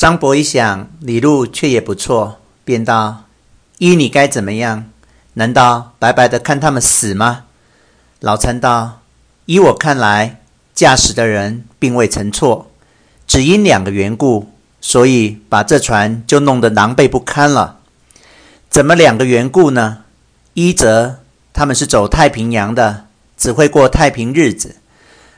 张伯一想，李路却也不错，便道：“依你该怎么样？难道白白的看他们死吗？”老参道：“依我看来，驾驶的人并未曾错，只因两个缘故，所以把这船就弄得狼狈不堪了。怎么两个缘故呢？一则他们是走太平洋的，只会过太平日子；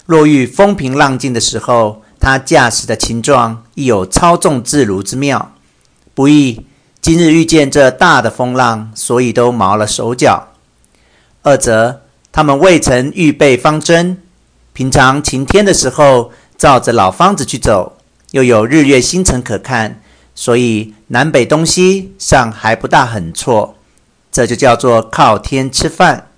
若遇风平浪静的时候，他驾驶的情状亦有操纵自如之妙，不易今日遇见这大的风浪，所以都毛了手脚。二则他们未曾预备方针，平常晴天的时候照着老方子去走，又有日月星辰可看，所以南北东西尚还不大很错。这就叫做靠天吃饭。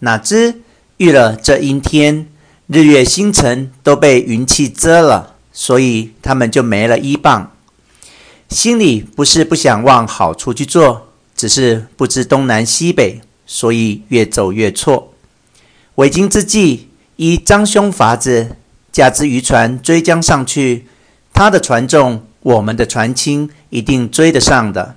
哪知遇了这阴天。日月星辰都被云气遮了，所以他们就没了依傍。心里不是不想往好处去做，只是不知东南西北，所以越走越错。为今之计，依张兄法子，驾只渔船追将上去，他的船重，我们的船轻，一定追得上的。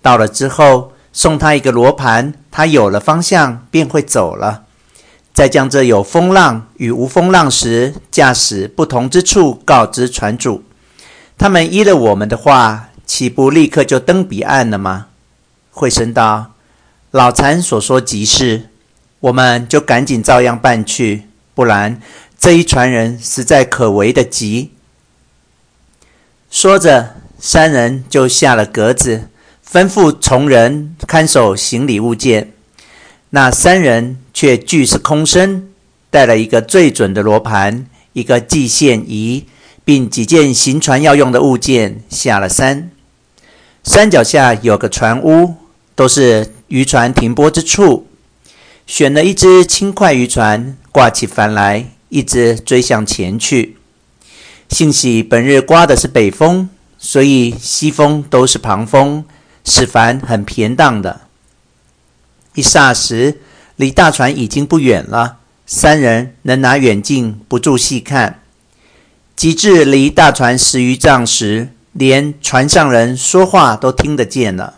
到了之后，送他一个罗盘，他有了方向，便会走了。再将这有风浪与无风浪时驾驶不同之处告知船主，他们依了我们的话，岂不立刻就登彼岸了吗？惠生道：“老禅所说极是，我们就赶紧照样办去，不然这一船人实在可为的急。”说着，三人就下了阁子，吩咐从人看守行李物件。那三人却俱是空身，带了一个最准的罗盘，一个计线仪，并几件行船要用的物件，下了山。山脚下有个船屋，都是渔船停泊之处。选了一只轻快渔船，挂起帆来，一直追向前去。幸喜本日刮的是北风，所以西风都是旁风，使帆很偏荡的。一霎时，离大船已经不远了。三人能拿远镜不住细看，及至离大船十余丈时，连船上人说话都听得见了。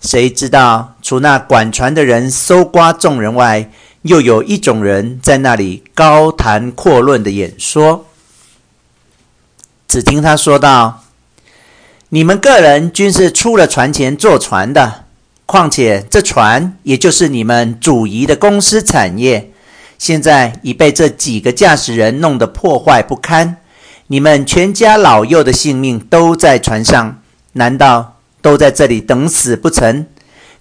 谁知道，除那管船的人搜刮众人外，又有一种人在那里高谈阔论的演说。只听他说道：“你们个人均是出了船前坐船的。”况且这船也就是你们主仪的公司产业，现在已被这几个驾驶人弄得破坏不堪。你们全家老幼的性命都在船上，难道都在这里等死不成？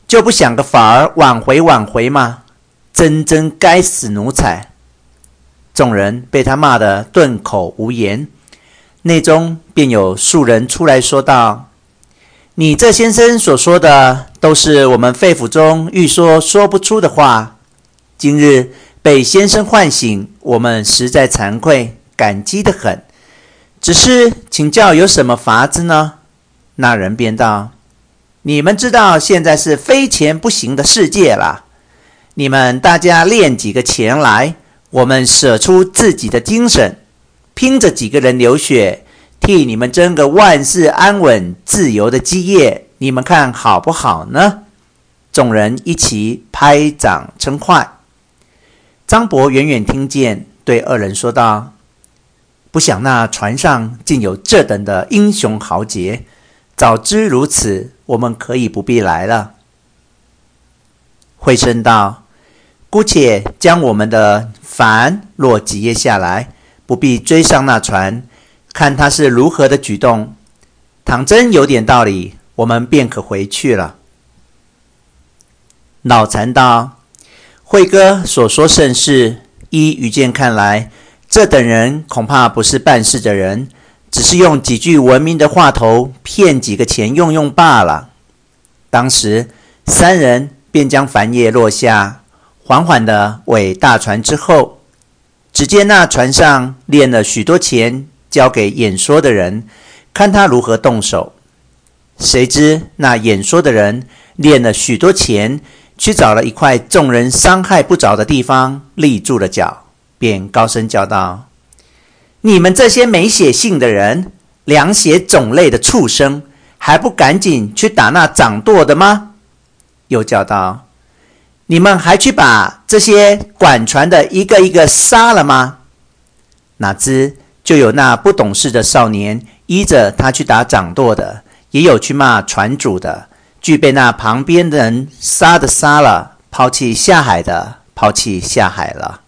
就不想个法儿挽回挽回吗？真真该死奴才！众人被他骂得顿口无言，内中便有数人出来说道。你这先生所说的都是我们肺腑中欲说说不出的话。今日被先生唤醒，我们实在惭愧，感激得很。只是请教有什么法子呢？那人便道：“你们知道现在是非钱不行的世界了。你们大家练几个钱来，我们舍出自己的精神，拼着几个人流血。”替你们争个万事安稳、自由的基业，你们看好不好呢？众人一齐拍掌称快。张伯远远听见，对二人说道：“不想那船上竟有这等的英雄豪杰，早知如此，我们可以不必来了。”惠生道：“姑且将我们的帆落几页下来，不必追上那船。”看他是如何的举动，倘真有点道理，我们便可回去了。老禅道：“慧哥所说甚是。依愚见看来，这等人恐怕不是办事的人，只是用几句文明的话头骗几个钱用用罢了。”当时三人便将帆叶落下，缓缓地尾大船之后，只见那船上练了许多钱。交给演说的人，看他如何动手。谁知那演说的人练了许多钱，去找了一块众人伤害不着的地方，立住了脚，便高声叫道：“你们这些没写信的人，凉血种类的畜生，还不赶紧去打那掌舵的吗？”又叫道：“你们还去把这些管船的一个一个杀了吗？”哪知就有那不懂事的少年依着他去打掌舵的，也有去骂船主的，俱被那旁边的人杀的杀了，抛弃下海的抛弃下海了。